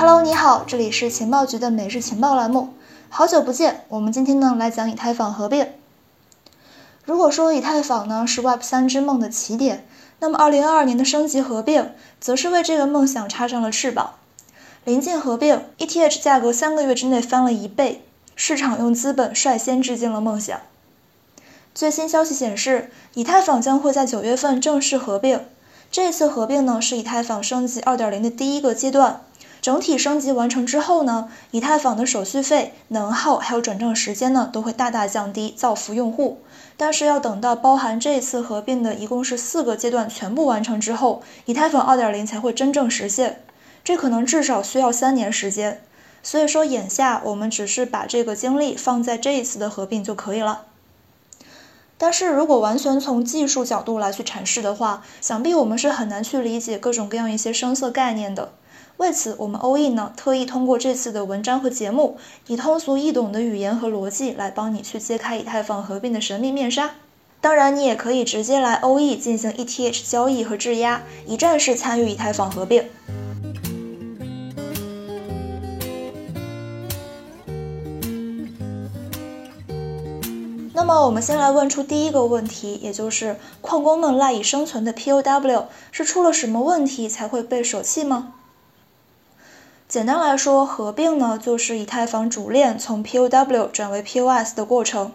Hello，你好，这里是情报局的每日情报栏目。好久不见，我们今天呢来讲以太坊合并。如果说以太坊呢是 Web 三之梦的起点，那么2022年的升级合并，则是为这个梦想插上了翅膀。临近合并，ETH 价格三个月之内翻了一倍，市场用资本率先致敬了梦想。最新消息显示，以太坊将会在九月份正式合并。这次合并呢是以太坊升级2.0的第一个阶段。整体升级完成之后呢，以太坊的手续费、能耗还有转账时间呢都会大大降低，造福用户。但是要等到包含这次合并的一共是四个阶段全部完成之后，以太坊2.0才会真正实现。这可能至少需要三年时间。所以说，眼下我们只是把这个精力放在这一次的合并就可以了。但是如果完全从技术角度来去阐释的话，想必我们是很难去理解各种各样一些声色概念的。为此，我们欧印呢特意通过这次的文章和节目，以通俗易懂的语言和逻辑来帮你去揭开以太坊合并的神秘面纱。当然，你也可以直接来欧易进行 ETH 交易和质押，一站式参与以太坊合并。那么，我们先来问出第一个问题，也就是矿工们赖以生存的 POW 是出了什么问题才会被舍弃吗？简单来说，合并呢就是以太坊主链从 POW 转为 POS 的过程。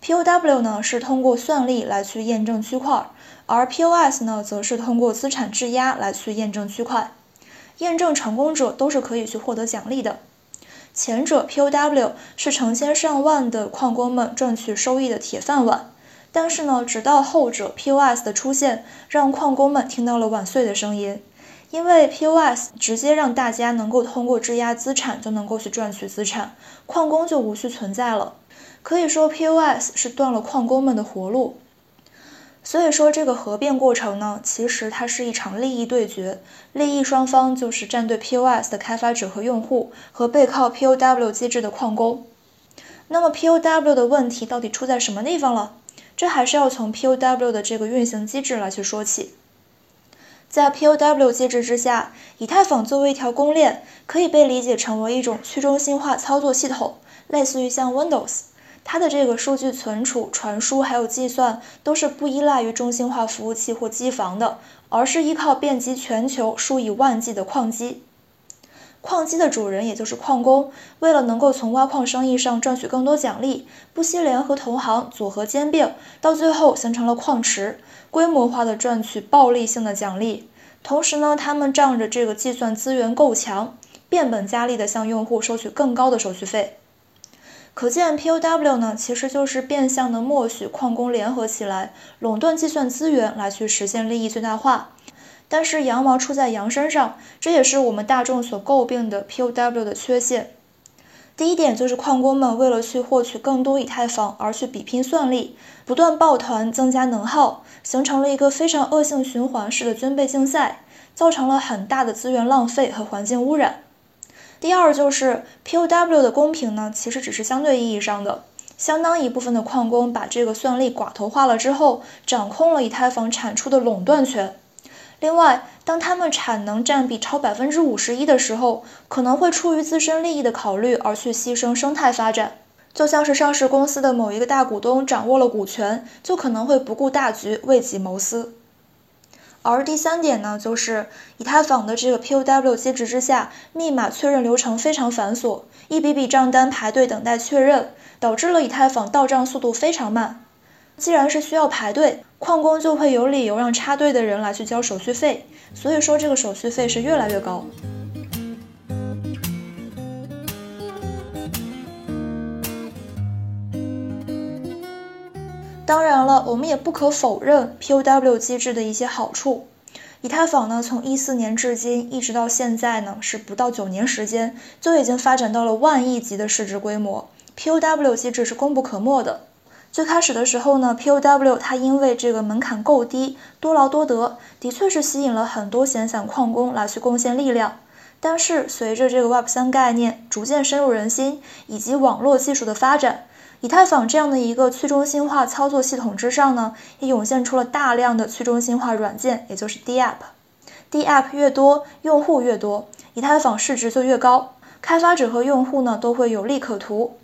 POW 呢是通过算力来去验证区块，而 POS 呢则是通过资产质押来去验证区块。验证成功者都是可以去获得奖励的。前者 POW 是成千上万的矿工们赚取收益的铁饭碗，但是呢，直到后者 POS 的出现，让矿工们听到了晚岁的声音。因为 POS 直接让大家能够通过质押资产就能够去赚取资产，矿工就无需存在了。可以说 POS 是断了矿工们的活路。所以说这个合并过程呢，其实它是一场利益对决，利益双方就是站队 POS 的开发者和用户和背靠 POW 机制的矿工。那么 POW 的问题到底出在什么地方了？这还是要从 POW 的这个运行机制来去说起。在 POW 机制之下，以太坊作为一条公链，可以被理解成为一种去中心化操作系统，类似于像 Windows。它的这个数据存储、传输还有计算，都是不依赖于中心化服务器或机房的，而是依靠遍及全球数以万计的矿机。矿机的主人也就是矿工，为了能够从挖矿生意上赚取更多奖励，不惜联合同行组合兼并，到最后形成了矿池。规模化的赚取暴利性的奖励，同时呢，他们仗着这个计算资源够强，变本加厉的向用户收取更高的手续费。可见 POW 呢，其实就是变相的默许矿工联合起来垄断计算资源，来去实现利益最大化。但是羊毛出在羊身上，这也是我们大众所诟病的 POW 的缺陷。第一点就是矿工们为了去获取更多以太坊而去比拼算力，不断抱团增加能耗，形成了一个非常恶性循环式的军备竞赛，造成了很大的资源浪费和环境污染。第二就是 POW 的公平呢，其实只是相对意义上的，相当一部分的矿工把这个算力寡头化了之后，掌控了以太坊产出的垄断权。另外，当他们产能占比超百分之五十一的时候，可能会出于自身利益的考虑而去牺牲生态发展，就像是上市公司的某一个大股东掌握了股权，就可能会不顾大局，为己谋私。而第三点呢，就是以太坊的这个 POW 机制之下，密码确认流程非常繁琐，一笔笔账单排队等待确认，导致了以太坊到账速度非常慢。既然是需要排队，矿工就会有理由让插队的人来去交手续费，所以说这个手续费是越来越高。当然了，我们也不可否认 POW 机制的一些好处。以太坊呢，从一四年至今一直到现在呢，是不到九年时间就已经发展到了万亿级的市值规模，POW 机制是功不可没的。最开始的时候呢，POW 它因为这个门槛够低，多劳多得，的确是吸引了很多闲散矿工来去贡献力量。但是随着这个 Web 三概念逐渐深入人心，以及网络技术的发展，以太坊这样的一个去中心化操作系统之上呢，也涌现出了大量的去中心化软件，也就是 DApp。DApp 越多，用户越多，以太坊市值就越高，开发者和用户呢都会有利可图。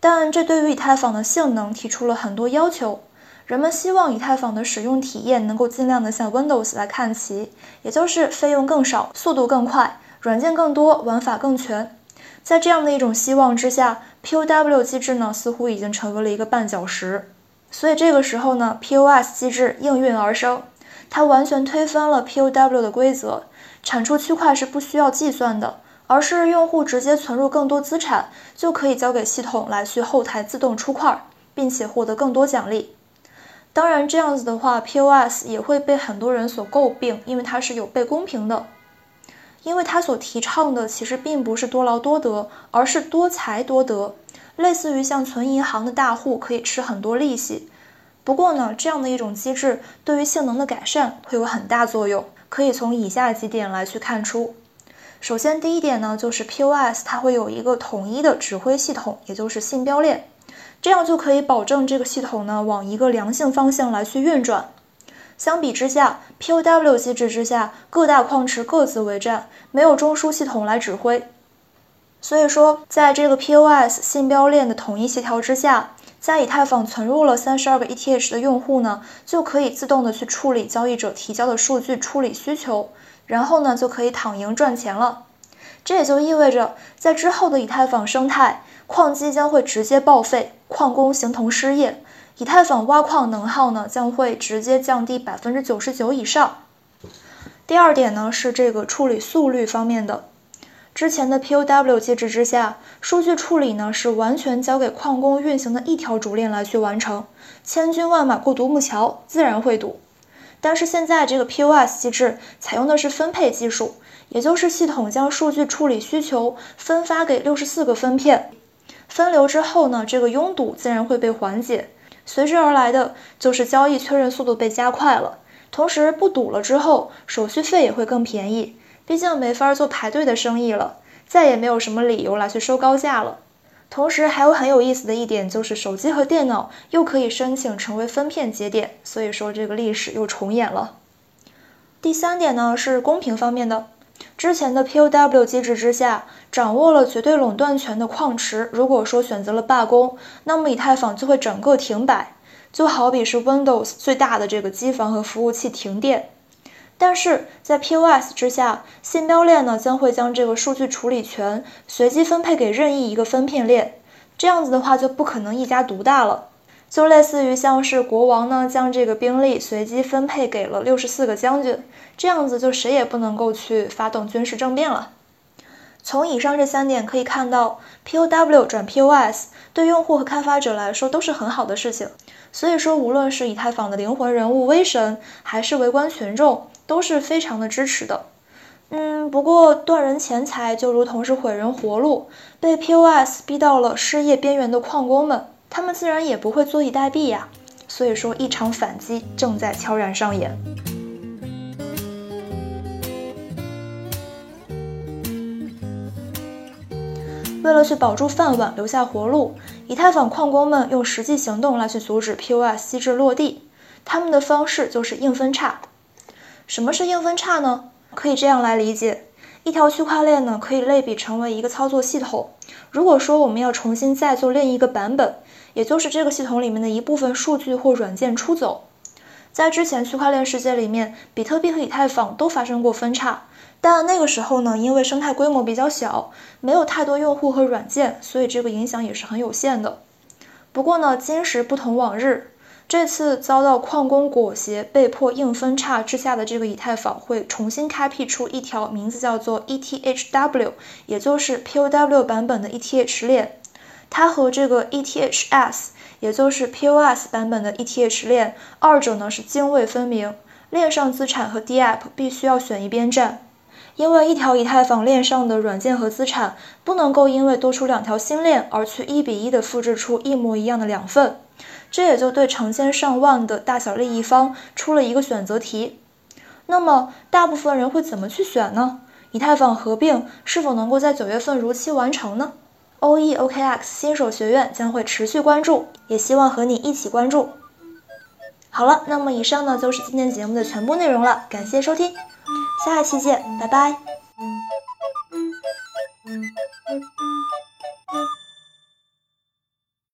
但这对于以太坊的性能提出了很多要求。人们希望以太坊的使用体验能够尽量的向 Windows 来看齐，也就是费用更少、速度更快、软件更多、玩法更全。在这样的一种希望之下，POW 机制呢似乎已经成为了一个绊脚石。所以这个时候呢，POS 机制应运而生，它完全推翻了 POW 的规则，产出区块是不需要计算的。而是用户直接存入更多资产，就可以交给系统来去后台自动出块，并且获得更多奖励。当然，这样子的话，POS 也会被很多人所诟病，因为它是有悖公平的。因为它所提倡的其实并不是多劳多得，而是多财多得，类似于像存银行的大户可以吃很多利息。不过呢，这样的一种机制对于性能的改善会有很大作用，可以从以下几点来去看出。首先，第一点呢，就是 POS 它会有一个统一的指挥系统，也就是信标链，这样就可以保证这个系统呢往一个良性方向来去运转。相比之下，POW 机制之下，各大矿池各自为战，没有中枢系统来指挥。所以说，在这个 POS 信标链的统一协调之下，在以太坊存入了三十二个 ETH 的用户呢，就可以自动的去处理交易者提交的数据处理需求。然后呢，就可以躺赢赚钱了。这也就意味着，在之后的以太坊生态，矿机将会直接报废，矿工形同失业，以太坊挖矿能耗呢将会直接降低百分之九十九以上。第二点呢是这个处理速率方面的，之前的 POW 机制之下，数据处理呢是完全交给矿工运行的一条主链来去完成，千军万马过独木桥，自然会堵。但是现在这个 POS 机制采用的是分配技术，也就是系统将数据处理需求分发给六十四个分片，分流之后呢，这个拥堵自然会被缓解，随之而来的就是交易确认速度被加快了，同时不堵了之后，手续费也会更便宜，毕竟没法做排队的生意了，再也没有什么理由来去收高价了。同时还有很有意思的一点，就是手机和电脑又可以申请成为分片节点，所以说这个历史又重演了。第三点呢是公平方面的，之前的 POW 机制之下，掌握了绝对垄断权的矿池，如果说选择了罢工，那么以太坊就会整个停摆，就好比是 Windows 最大的这个机房和服务器停电。但是在 POS 之下，信标链呢将会将这个数据处理权随机分配给任意一个分片链，这样子的话就不可能一家独大了，就类似于像是国王呢将这个兵力随机分配给了六十四个将军，这样子就谁也不能够去发动军事政变了。从以上这三点可以看到，POW 转 POS 对用户和开发者来说都是很好的事情，所以说无论是以太坊的灵魂人物威神，还是围观群众。都是非常的支持的，嗯，不过断人钱财就如同是毁人活路，被 POS 逼到了失业边缘的矿工们，他们自然也不会坐以待毙呀。所以说，一场反击正在悄然上演。为了去保住饭碗，留下活路，以太坊矿工们用实际行动来去阻止 POS 机制落地，他们的方式就是硬分叉。什么是硬分叉呢？可以这样来理解，一条区块链呢可以类比成为一个操作系统。如果说我们要重新再做另一个版本，也就是这个系统里面的一部分数据或软件出走，在之前区块链世界里面，比特币和以太坊都发生过分叉，但那个时候呢，因为生态规模比较小，没有太多用户和软件，所以这个影响也是很有限的。不过呢，今时不同往日。这次遭到矿工裹挟，被迫硬分叉之下的这个以太坊会重新开辟出一条名字叫做 ETHW，也就是 POW 版本的 ETH 链。它和这个 ETHS，也就是 POS 版本的 ETH 链，二者呢是泾渭分明。链上资产和 DApp 必须要选一边站，因为一条以太坊链上的软件和资产不能够因为多出两条新链而去一比一的复制出一模一样的两份。这也就对成千上万的大小利益方出了一个选择题。那么，大部分人会怎么去选呢？以太坊合并是否能够在九月份如期完成呢？OEOKX 新手学院将会持续关注，也希望和你一起关注。好了，那么以上呢就是今天节目的全部内容了，感谢收听，下一期见，拜拜。